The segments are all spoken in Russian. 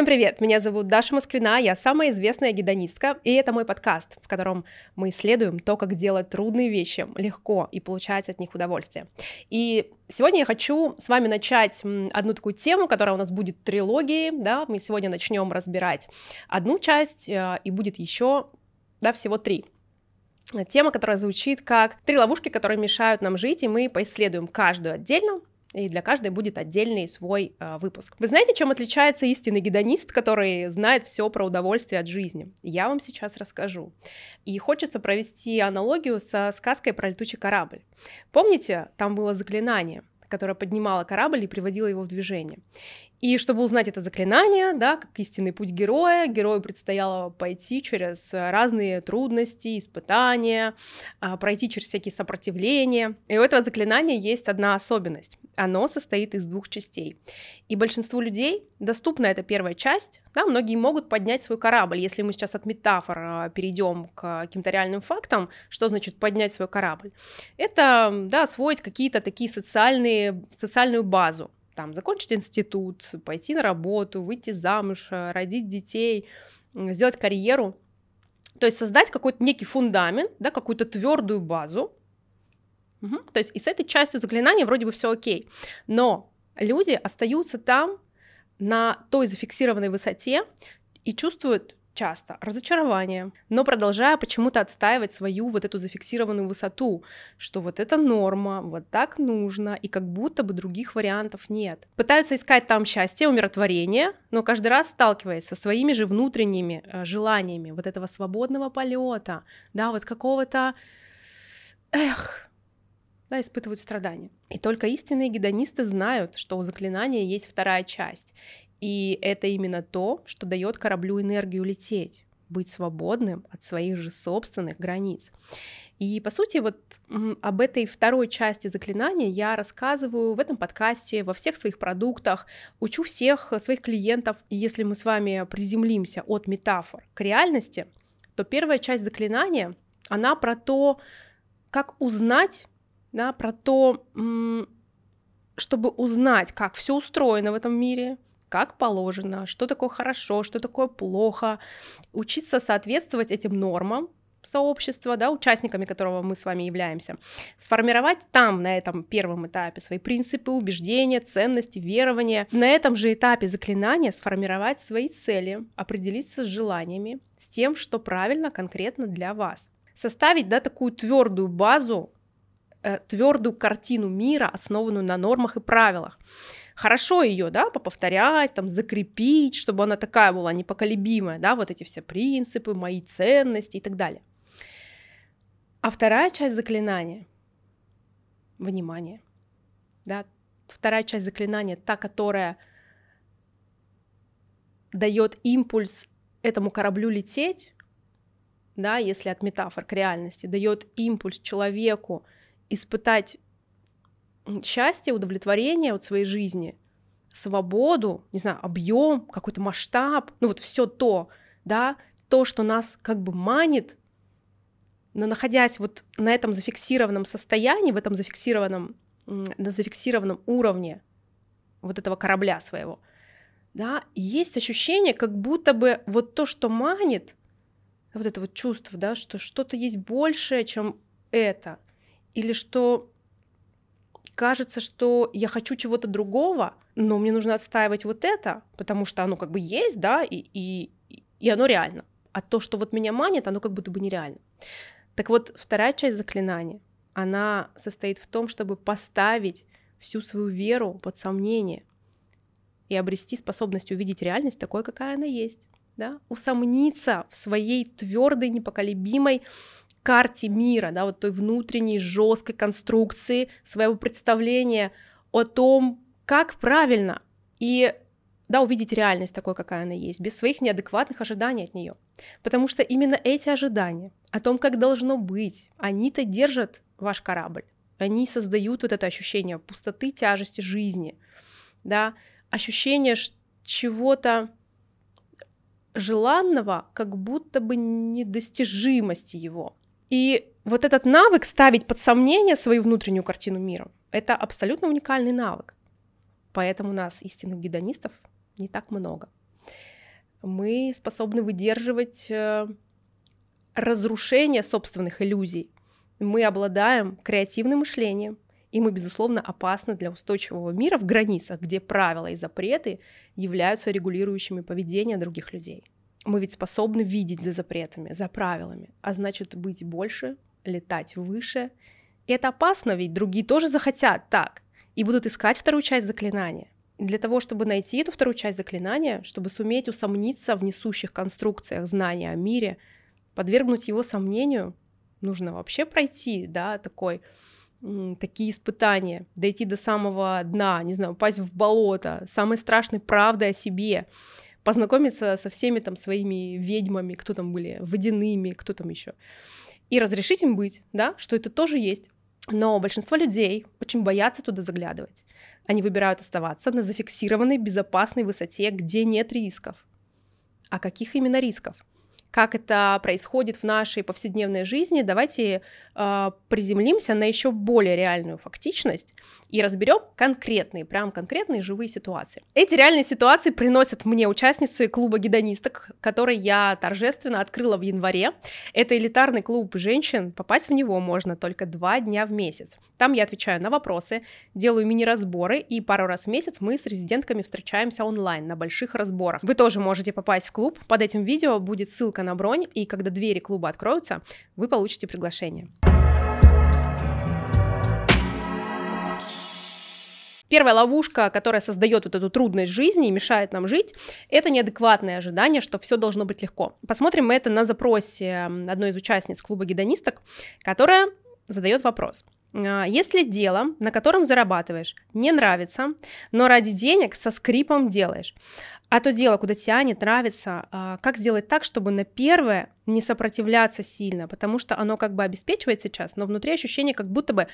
Всем привет! Меня зовут Даша Москвина, я самая известная гедонистка, и это мой подкаст, в котором мы исследуем то, как делать трудные вещи легко и получать от них удовольствие. И сегодня я хочу с вами начать одну такую тему, которая у нас будет трилогией, да, мы сегодня начнем разбирать одну часть, э, и будет еще, да, всего три тема, которая звучит как три ловушки, которые мешают нам жить, и мы поисследуем каждую отдельно, и для каждой будет отдельный свой э, выпуск. Вы знаете, чем отличается истинный гедонист, который знает все про удовольствие от жизни? Я вам сейчас расскажу. И хочется провести аналогию со сказкой про летучий корабль. Помните, там было заклинание, которое поднимало корабль и приводило его в движение. И чтобы узнать это заклинание, да, как истинный путь героя, герою предстояло пойти через разные трудности, испытания, а, пройти через всякие сопротивления. И у этого заклинания есть одна особенность. Оно состоит из двух частей. И большинству людей доступна эта первая часть. Да, многие могут поднять свой корабль. Если мы сейчас от метафор а, перейдем к каким-то реальным фактам, что значит поднять свой корабль? Это да, освоить какие-то такие социальные, социальную базу там, закончить институт, пойти на работу, выйти замуж, э, родить детей, сделать карьеру. То есть создать какой-то некий фундамент, да, какую-то твердую базу. Угу. То есть и с этой частью заклинания вроде бы все окей. Но люди остаются там на той зафиксированной высоте и чувствуют часто разочарование, но продолжая почему-то отстаивать свою вот эту зафиксированную высоту, что вот это норма, вот так нужно, и как будто бы других вариантов нет. Пытаются искать там счастье, умиротворение, но каждый раз сталкиваясь со своими же внутренними э, желаниями вот этого свободного полета, да, вот какого-то, эх, да, испытывают страдания. И только истинные гедонисты знают, что у заклинания есть вторая часть. И это именно то, что дает кораблю энергию лететь, быть свободным от своих же собственных границ. И, по сути, вот об этой второй части заклинания я рассказываю в этом подкасте, во всех своих продуктах, учу всех своих клиентов. Если мы с вами приземлимся от метафор к реальности, то первая часть заклинания, она про то, как узнать, да, про то, чтобы узнать, как все устроено в этом мире, как положено, что такое хорошо, что такое плохо, учиться соответствовать этим нормам, сообщества, да, участниками которого мы с вами являемся, сформировать там, на этом первом этапе, свои принципы, убеждения, ценности, верования, на этом же этапе заклинания сформировать свои цели, определиться с желаниями, с тем, что правильно конкретно для вас. Составить, да, такую твердую базу, твердую картину мира, основанную на нормах и правилах хорошо ее, да, поповторять, там, закрепить, чтобы она такая была непоколебимая, да, вот эти все принципы, мои ценности и так далее. А вторая часть заклинания — внимание, да, вторая часть заклинания, та, которая дает импульс этому кораблю лететь, да, если от метафор к реальности, дает импульс человеку испытать счастье, удовлетворение от своей жизни, свободу, не знаю, объем, какой-то масштаб, ну вот все то, да, то, что нас как бы манит, но находясь вот на этом зафиксированном состоянии, в этом зафиксированном, на зафиксированном уровне вот этого корабля своего, да, есть ощущение, как будто бы вот то, что манит, вот это вот чувство, да, что что-то есть большее, чем это, или что кажется, что я хочу чего-то другого, но мне нужно отстаивать вот это, потому что оно как бы есть, да, и, и, и оно реально. А то, что вот меня манит, оно как будто бы нереально. Так вот, вторая часть заклинания, она состоит в том, чтобы поставить всю свою веру под сомнение и обрести способность увидеть реальность такой, какая она есть. Да? Усомниться в своей твердой, непоколебимой карте мира, да, вот той внутренней жесткой конструкции своего представления о том, как правильно и да, увидеть реальность такой, какая она есть, без своих неадекватных ожиданий от нее. Потому что именно эти ожидания о том, как должно быть, они-то держат ваш корабль. Они создают вот это ощущение пустоты, тяжести жизни, да, ощущение чего-то желанного, как будто бы недостижимости его. И вот этот навык ставить под сомнение свою внутреннюю картину мира, это абсолютно уникальный навык. Поэтому у нас истинных гедонистов не так много. мы способны выдерживать э, разрушение собственных иллюзий. Мы обладаем креативным мышлением, и мы, безусловно, опасны для устойчивого мира в границах, где правила и запреты являются регулирующими поведение других людей. Мы ведь способны видеть за запретами, за правилами, а значит быть больше, летать выше. И это опасно, ведь другие тоже захотят так и будут искать вторую часть заклинания. И для того, чтобы найти эту вторую часть заклинания, чтобы суметь усомниться в несущих конструкциях знания о мире, подвергнуть его сомнению, нужно вообще пройти, да, такой такие испытания, дойти до самого дна, не знаю, упасть в болото, самой страшной правдой о себе, познакомиться со всеми там своими ведьмами, кто там были, водяными, кто там еще, и разрешить им быть, да, что это тоже есть. Но большинство людей очень боятся туда заглядывать. Они выбирают оставаться на зафиксированной безопасной высоте, где нет рисков. А каких именно рисков? Как это происходит в нашей повседневной жизни, давайте э, приземлимся на еще более реальную фактичность и разберем конкретные, прям конкретные живые ситуации. Эти реальные ситуации приносят мне участницы клуба гедонисток, который я торжественно открыла в январе. Это элитарный клуб женщин, попасть в него можно только два дня в месяц. Там я отвечаю на вопросы, делаю мини-разборы, и пару раз в месяц мы с резидентками встречаемся онлайн на больших разборах. Вы тоже можете попасть в клуб, под этим видео будет ссылка ссылка на бронь, и когда двери клуба откроются, вы получите приглашение. Первая ловушка, которая создает вот эту трудность жизни и мешает нам жить, это неадекватное ожидание, что все должно быть легко. Посмотрим мы это на запросе одной из участниц клуба гедонисток, которая задает вопрос. «А, если дело, на котором зарабатываешь, не нравится, но ради денег со скрипом делаешь, а то дело, куда тянет, нравится, а, как сделать так, чтобы на первое не сопротивляться сильно, потому что оно как бы обеспечивает сейчас, но внутри ощущение, как будто бы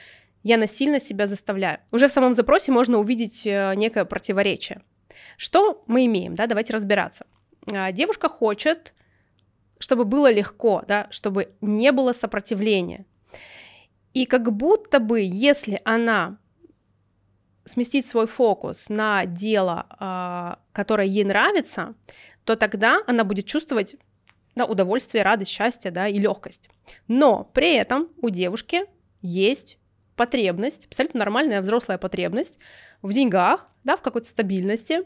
я насильно себя заставляю. Уже в самом запросе можно увидеть э, некое противоречие. Что мы имеем, да, давайте разбираться. А, девушка хочет, чтобы было легко, да, чтобы не было сопротивления. И как будто бы, если она сместить свой фокус на дело, а, которое ей нравится, то тогда она будет чувствовать да, удовольствие, радость, счастье да, и легкость. Но при этом у девушки есть потребность, абсолютно нормальная взрослая потребность в деньгах, да, в какой-то стабильности.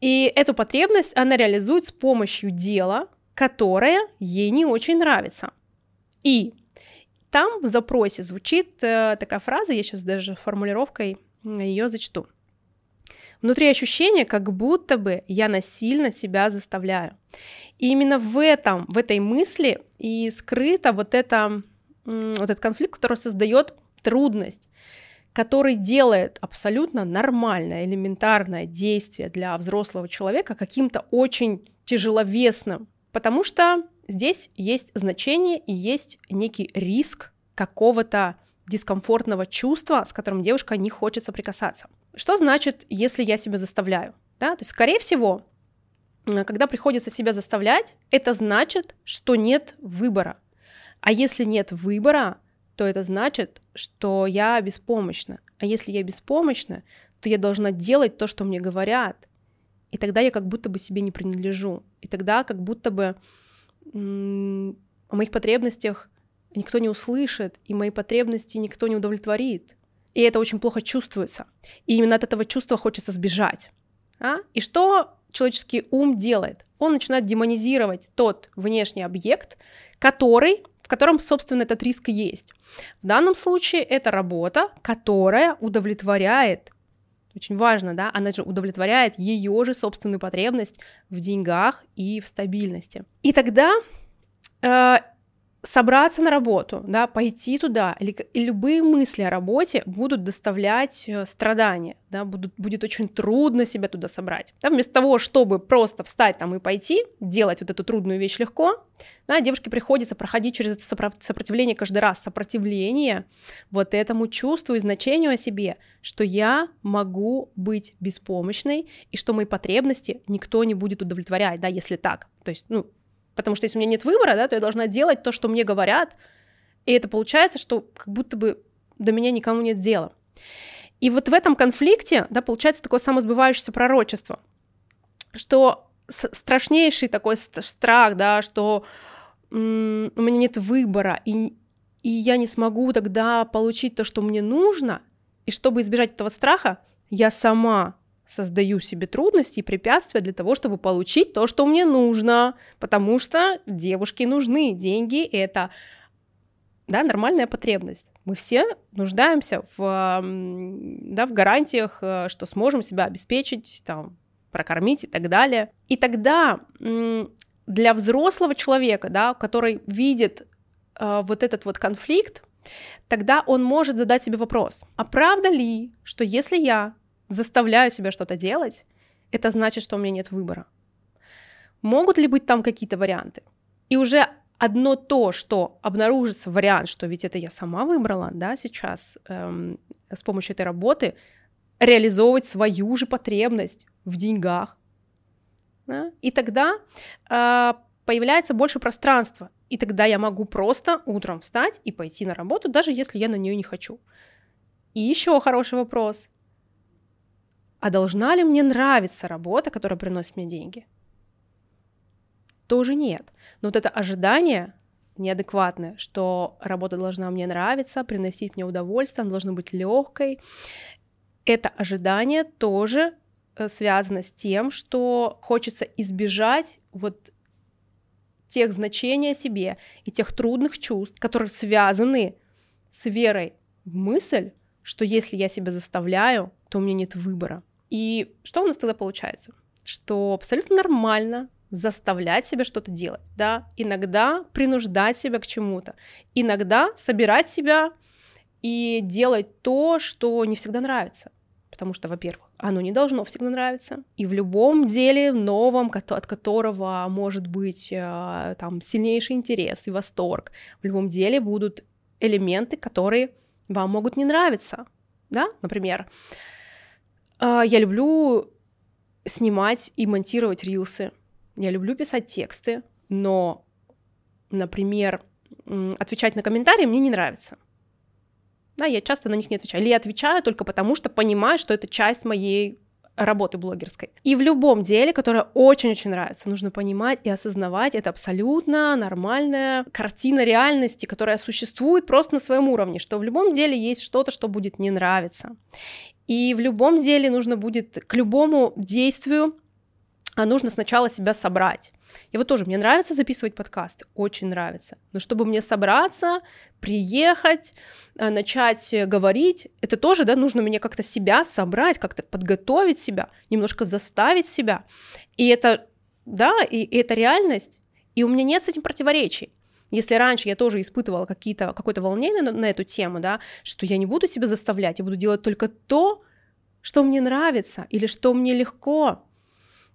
И эту потребность она реализует с помощью дела, которое ей не очень нравится. И там в запросе звучит э, такая фраза, я сейчас даже формулировкой ее зачту. Внутри ощущение, как будто бы я насильно себя заставляю. И именно в этом, в этой мысли и скрыто вот, это, вот этот конфликт, который создает трудность, который делает абсолютно нормальное, элементарное действие для взрослого человека каким-то очень тяжеловесным, потому что здесь есть значение и есть некий риск какого-то дискомфортного чувства, с которым девушка не хочет соприкасаться. Что значит, если я себя заставляю? Да? То есть, скорее всего, когда приходится себя заставлять, это значит, что нет выбора. А если нет выбора, то это значит, что я беспомощна. А если я беспомощна, то я должна делать то, что мне говорят. И тогда я как будто бы себе не принадлежу. И тогда как будто бы о моих потребностях никто не услышит, и мои потребности никто не удовлетворит. И это очень плохо чувствуется. И именно от этого чувства хочется сбежать. А? И что человеческий ум делает? Он начинает демонизировать тот внешний объект, который, в котором, собственно, этот риск есть. В данном случае это работа, которая удовлетворяет очень важно, да, она же удовлетворяет ее же собственную потребность в деньгах и в стабильности. И тогда э, собраться на работу, да, пойти туда, или, и любые мысли о работе будут доставлять э, страдания, да, будут, будет очень трудно себя туда собрать. Да, вместо того, чтобы просто встать там и пойти, делать вот эту трудную вещь легко, да, девушке приходится проходить через это сопротивление каждый раз, сопротивление вот этому чувству и значению о себе, что я могу быть беспомощной, и что мои потребности никто не будет удовлетворять, да, если так. То есть, ну, Потому что если у меня нет выбора, да, то я должна делать то, что мне говорят. И это получается, что как будто бы до меня никому нет дела. И вот в этом конфликте, да, получается такое самосбывающееся пророчество, что страшнейший такой страх, да, что у меня нет выбора, и, и я не смогу тогда получить то, что мне нужно, и чтобы избежать этого страха, я сама создаю себе трудности и препятствия для того, чтобы получить то, что мне нужно, потому что девушке нужны деньги, это да, нормальная потребность. Мы все нуждаемся в, да, в гарантиях, э, что сможем себя обеспечить, там, прокормить и так далее. И тогда для взрослого человека, да, который видит э, вот этот вот конфликт, тогда он может задать себе вопрос, а правда ли, что если я заставляю себя что-то делать, это значит, что у меня нет выбора? Могут ли быть там какие-то варианты? И уже одно то, что обнаружится вариант, что ведь это я сама выбрала, да, сейчас эм, с помощью этой работы реализовывать свою же потребность в деньгах, да? и тогда э, появляется больше пространства, и тогда я могу просто утром встать и пойти на работу, даже если я на нее не хочу. И еще хороший вопрос. А должна ли мне нравиться работа, которая приносит мне деньги? Тоже нет. Но вот это ожидание неадекватное, что работа должна мне нравиться, приносить мне удовольствие, она должна быть легкой. Это ожидание тоже э, связано с тем, что хочется избежать вот тех значений о себе и тех трудных чувств, которые связаны с верой в мысль, что если я себя заставляю, то у меня нет выбора. И что у нас тогда получается? Что абсолютно нормально заставлять себя что-то делать, да, иногда принуждать себя к чему-то, иногда собирать себя и делать то, что не всегда нравится, потому что, во-первых, оно не должно всегда нравиться, и в любом деле новом, от которого может быть э, там сильнейший интерес и восторг, в любом деле будут элементы, которые вам могут не нравиться, да, например, э, я люблю снимать и монтировать рилсы, я люблю писать тексты, но, например, отвечать на комментарии мне не нравится. Да, я часто на них не отвечаю. Или я отвечаю только потому, что понимаю, что это часть моей работы блогерской. И в любом деле, которое очень-очень нравится, нужно понимать и осознавать, это абсолютно нормальная картина реальности, которая существует просто на своем уровне, что в любом деле есть что-то, что будет не нравиться. И в любом деле нужно будет к любому действию а нужно сначала себя собрать. И вот тоже мне нравится записывать подкасты, очень нравится. Но чтобы мне собраться, приехать, э, начать говорить, это тоже, да, нужно мне как-то себя собрать, как-то подготовить себя, немножко заставить себя. И это, да, и, и это реальность. И у меня нет с этим противоречий. Если раньше я тоже испытывала какие-то, какое-то волнение на, на эту тему, да, что я не буду себя заставлять, я буду делать только то, что мне нравится или что мне легко,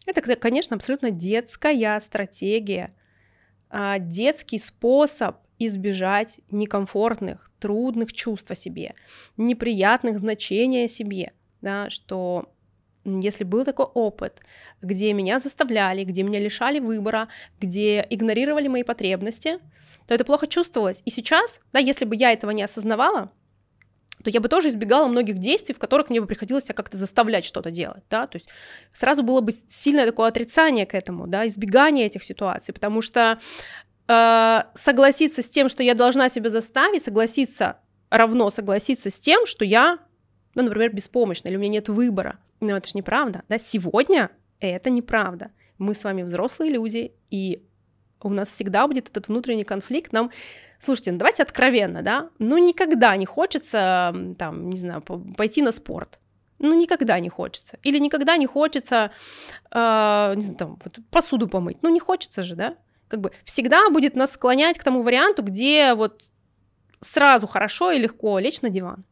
это, конечно, абсолютно детская стратегия, а, детский способ избежать некомфортных, трудных чувств о себе, неприятных значений о себе, да, что если был такой опыт, где меня заставляли, где меня лишали выбора, где игнорировали мои потребности, то это плохо чувствовалось. И сейчас, да, если бы я этого не осознавала, то я бы тоже избегала многих действий, в которых мне бы приходилось себя как-то заставлять что-то делать, да, то есть сразу было бы сильное такое отрицание к этому, да, избегание этих ситуаций, потому что э, согласиться с тем, что я должна себя заставить, согласиться равно согласиться с тем, что я, ну, например, беспомощна, или у меня нет выбора. Но это же неправда, да, сегодня это неправда. Мы с вами взрослые люди, и у нас всегда будет этот внутренний конфликт, нам Слушайте, ну давайте откровенно, да, ну никогда не хочется, там, не знаю, пойти на спорт, ну никогда не хочется, или никогда не хочется, э, не знаю, там, вот посуду помыть, ну не хочется же, да, как бы всегда будет нас склонять к тому варианту, где вот сразу хорошо и легко лечь на диван.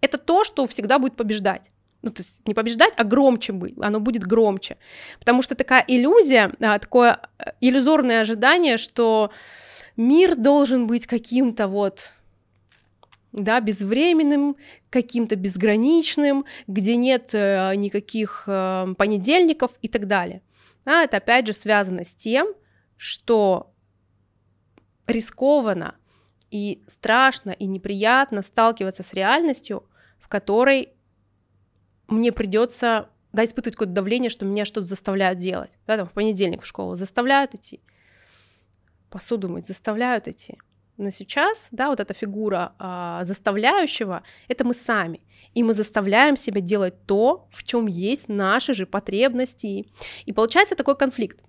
Это то, что всегда будет побеждать. Ну, то есть не побеждать, а громче быть, оно будет громче. Потому что такая иллюзия, а, такое э, иллюзорное ожидание, что мир должен быть каким-то вот да, безвременным, каким-то безграничным, где нет э, никаких э, понедельников и так далее. Да, это опять же связано с тем, что рискованно и страшно и неприятно сталкиваться с реальностью, в которой мне придется да, испытывать какое-то давление, что меня что-то заставляют делать. Да, там в понедельник в школу заставляют идти, посуду мыть заставляют идти. Но сейчас, да, вот эта фигура а, заставляющего, это мы сами. И мы заставляем себя делать то, в чем есть наши же потребности. И получается такой конфликт.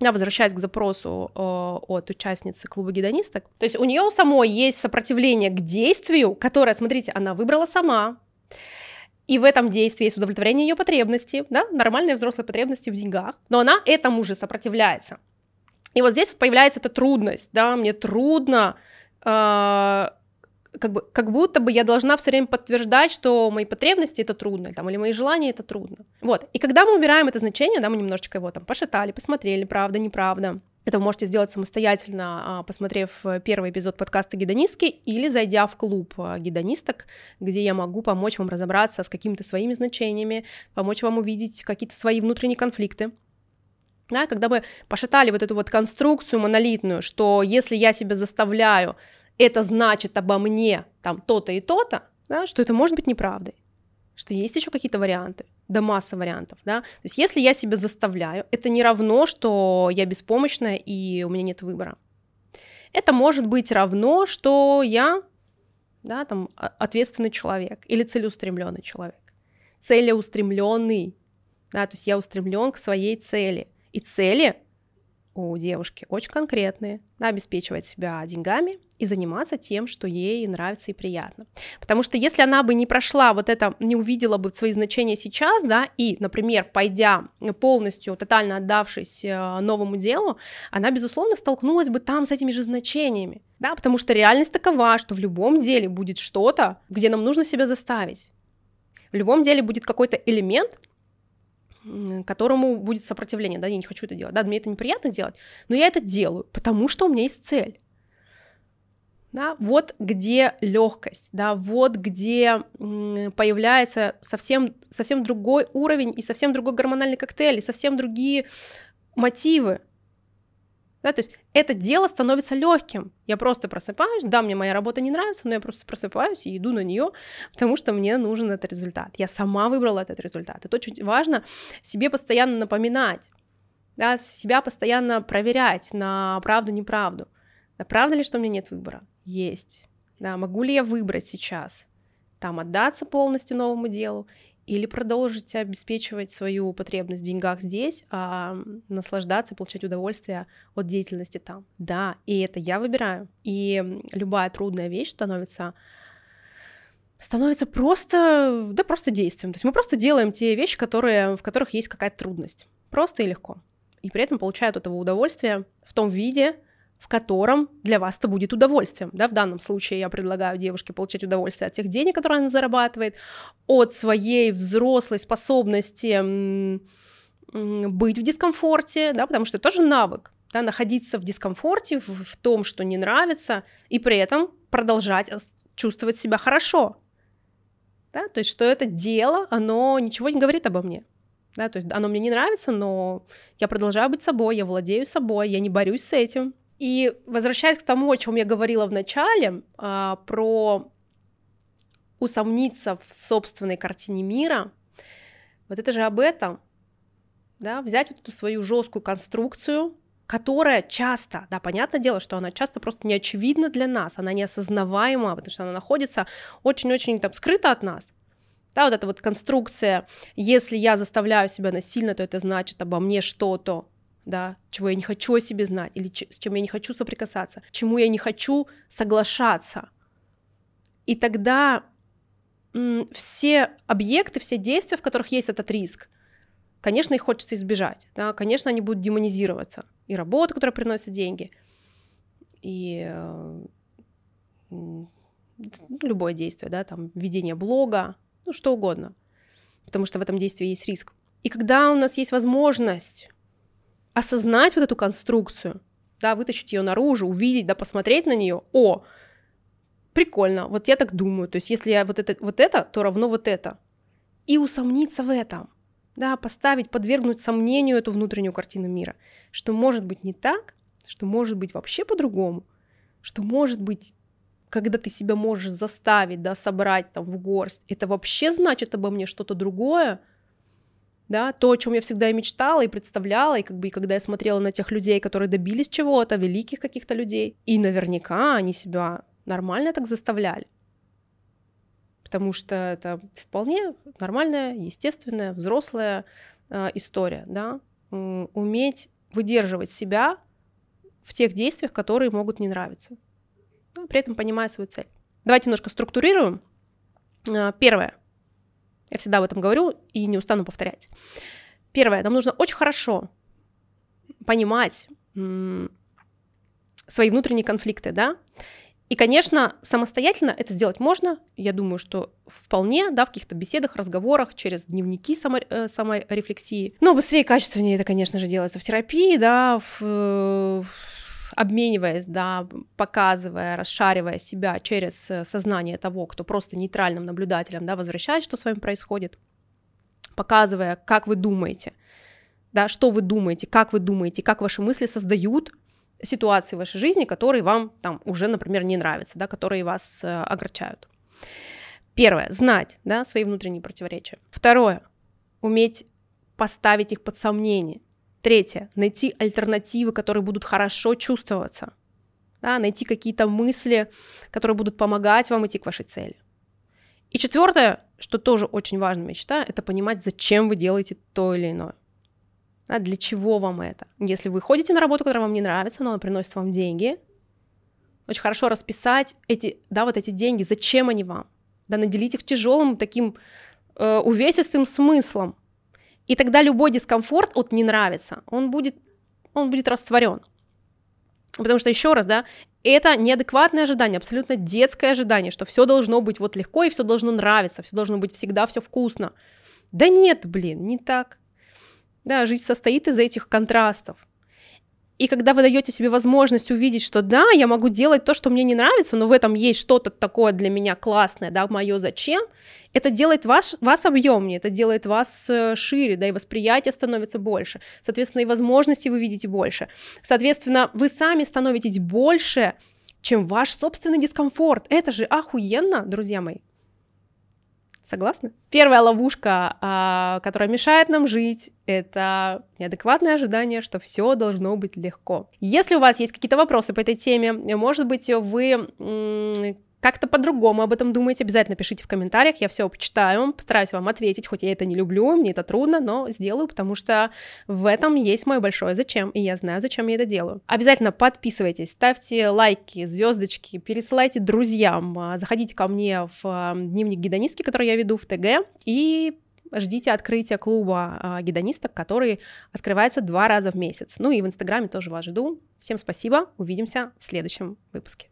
Я возвращаюсь к запросу э, от участницы клуба гедонисток. То есть у нее у самой есть сопротивление к действию, которое, смотрите, она выбрала сама. И в этом действии есть удовлетворение ее потребностей, да, нормальные взрослые потребности в деньгах, но она этому же сопротивляется. И вот здесь вот появляется эта трудность, да, мне трудно, э, как, бы, как будто бы я должна все время подтверждать, что мои потребности это трудно, там, или мои желания это трудно. Вот, и когда мы убираем это значение, да, мы немножечко его там пошатали, посмотрели, правда, неправда, это вы можете сделать самостоятельно, а, посмотрев первый эпизод подкаста «Гедонистки» или зайдя в клуб а, гедонисток, где я могу помочь вам разобраться с какими-то своими значениями, помочь вам увидеть какие-то свои внутренние конфликты. Да, когда мы пошатали вот эту вот конструкцию монолитную, что если я себя заставляю, это значит обо мне там то-то и то-то, да, что это может быть неправдой, что есть еще какие-то варианты, да масса вариантов, да, то есть если я себя заставляю, это не равно, что я беспомощная и у меня нет выбора. Это может быть равно, что я, да, там, ответственный человек или целеустремленный человек. Целеустремленный, да, то есть я устремлен к своей цели. И цели у девушки очень конкретные. Обеспечивать себя деньгами и заниматься тем, что ей нравится и приятно. Потому что если она бы не прошла вот это, не увидела бы свои значения сейчас, да, и, например, пойдя полностью, тотально отдавшись э, новому делу, она, безусловно, столкнулась бы там с этими же значениями, да, потому что реальность такова, что в любом деле будет что-то, где нам нужно себя заставить. В любом деле будет какой-то элемент, которому будет сопротивление, да, я не хочу это делать, да, мне это неприятно делать, но я это делаю, потому что у меня есть цель. Да, вот где легкость, да, вот где появляется совсем, совсем другой уровень и совсем другой гормональный коктейль, и совсем другие мотивы, да, то есть это дело становится легким. Я просто просыпаюсь, да, мне моя работа не нравится, но я просто просыпаюсь и иду на нее, потому что мне нужен этот результат. Я сама выбрала этот результат. Это очень важно себе постоянно напоминать, да, себя постоянно проверять на правду-неправду. Да, правда ли, что у меня нет выбора? Есть. Да, могу ли я выбрать сейчас? Там отдаться полностью новому делу или продолжить обеспечивать свою потребность в деньгах здесь, а наслаждаться, получать удовольствие от деятельности там. Да, и это я выбираю. И любая трудная вещь становится становится просто, да, просто действием. То есть мы просто делаем те вещи, которые, в которых есть какая-то трудность. Просто и легко. И при этом получают этого удовольствия в том виде, в котором для вас это будет удовольствием. Да? В данном случае я предлагаю девушке получать удовольствие от тех денег, которые она зарабатывает, от своей взрослой способности быть в дискомфорте, да, потому что это тоже навык, да, находиться в дискомфорте, в, в том, что не нравится, и при этом продолжать чувствовать себя хорошо. Да, то есть, что это дело, оно ничего не говорит обо мне. Да, то есть оно мне не нравится, но я продолжаю быть собой, я владею собой, я не борюсь с этим. И возвращаясь к тому, о чем я говорила в начале, а, про усомниться в собственной картине мира, вот это же об этом, да, взять вот эту свою жесткую конструкцию, которая часто, да, понятное дело, что она часто просто не очевидна для нас, она неосознаваема, потому что она находится очень-очень там скрыта от нас. Да, вот эта вот конструкция, если я заставляю себя насильно, то это значит обо мне что-то, да, чего я не хочу о себе знать, или с чем я не хочу соприкасаться, чему я не хочу соглашаться. И тогда все объекты, все действия, в которых есть этот риск, конечно, их хочется избежать, да, конечно, они будут демонизироваться. И работа, которая приносит деньги, и э, любое действие, да, там, ведение блога, ну, что угодно, потому что в этом действии есть риск. И когда у нас есть возможность осознать вот эту конструкцию, да, вытащить ее наружу, увидеть, да, посмотреть на нее, о, прикольно, вот я так думаю, то есть если я вот это, вот это, то равно вот это, и усомниться в этом, да, поставить, подвергнуть сомнению эту внутреннюю картину мира, что может быть не так, что может быть вообще по-другому, что может быть когда ты себя можешь заставить, да, собрать там в горсть, это вообще значит обо мне что-то другое, да, то, о чем я всегда и мечтала и представляла, и как бы и когда я смотрела на тех людей, которые добились чего-то, великих каких-то людей, и наверняка они себя нормально так заставляли. Потому что это вполне нормальная, естественная, взрослая э, история, да, уметь выдерживать себя в тех действиях, которые могут не нравиться, но при этом понимая свою цель. Давайте немножко структурируем. Э, первое. Я всегда об этом говорю и не устану повторять. Первое. Нам нужно очень хорошо понимать свои внутренние конфликты, да, и, конечно, самостоятельно это сделать можно. Я думаю, что вполне, да, в каких-то беседах, разговорах, через дневники э, саморефлексии. Но быстрее и качественнее это, конечно же, делается в терапии, да, в, в, обмениваясь, да, показывая, расшаривая себя через э, сознание того, кто просто нейтральным наблюдателем, да, возвращает, что с вами происходит, показывая, как вы думаете, да, что вы думаете, как вы думаете, как ваши мысли создают ситуации в вашей жизни, которые вам там уже, например, не нравятся, да, которые вас э, огорчают. Первое, знать, да, свои внутренние противоречия. Второе, уметь поставить их под сомнение. Третье, найти альтернативы, которые будут хорошо чувствоваться. Да, найти какие-то мысли, которые будут помогать вам идти к вашей цели. И четвертое, что тоже очень важно, я считаю, это понимать, зачем вы делаете то или иное. А для чего вам это? Если вы ходите на работу, которая вам не нравится, но она приносит вам деньги, очень хорошо расписать эти, да, вот эти деньги, зачем они вам, да, наделить их тяжелым таким э, увесистым смыслом. И тогда любой дискомфорт от не нравится, он будет, он будет растворен. Потому что еще раз, да, это неадекватное ожидание, абсолютно детское ожидание, что все должно быть вот легко и все должно нравиться, все должно быть всегда все вкусно. Да нет, блин, не так. Да, жизнь состоит из этих контрастов. И когда вы даете себе возможность увидеть, что да, я могу делать то, что мне не нравится, но в этом есть что-то такое для меня классное, да, мое зачем, это делает ваш, вас объемнее, это делает вас э, шире, да, и восприятие становится больше. Соответственно, и возможности вы видите больше. Соответственно, вы сами становитесь больше, чем ваш собственный дискомфорт. Это же охуенно, друзья мои. Согласны? Первая ловушка, а, которая мешает нам жить, это неадекватное ожидание, что все должно быть легко. Если у вас есть какие-то вопросы по этой теме, может быть, вы как-то по-другому об этом думаете, обязательно пишите в комментариях, я все почитаю, постараюсь вам ответить, хоть я это не люблю, мне это трудно, но сделаю, потому что в этом есть мое большое зачем, и я знаю, зачем я это делаю. Обязательно подписывайтесь, ставьте лайки, звездочки, пересылайте друзьям, а, заходите ко мне в а, дневник гедонистки, который я веду в ТГ, и ждите открытия клуба э, гедонисток, который открывается два раза в месяц. Ну и в Инстаграме тоже вас жду. Всем спасибо, увидимся в следующем выпуске.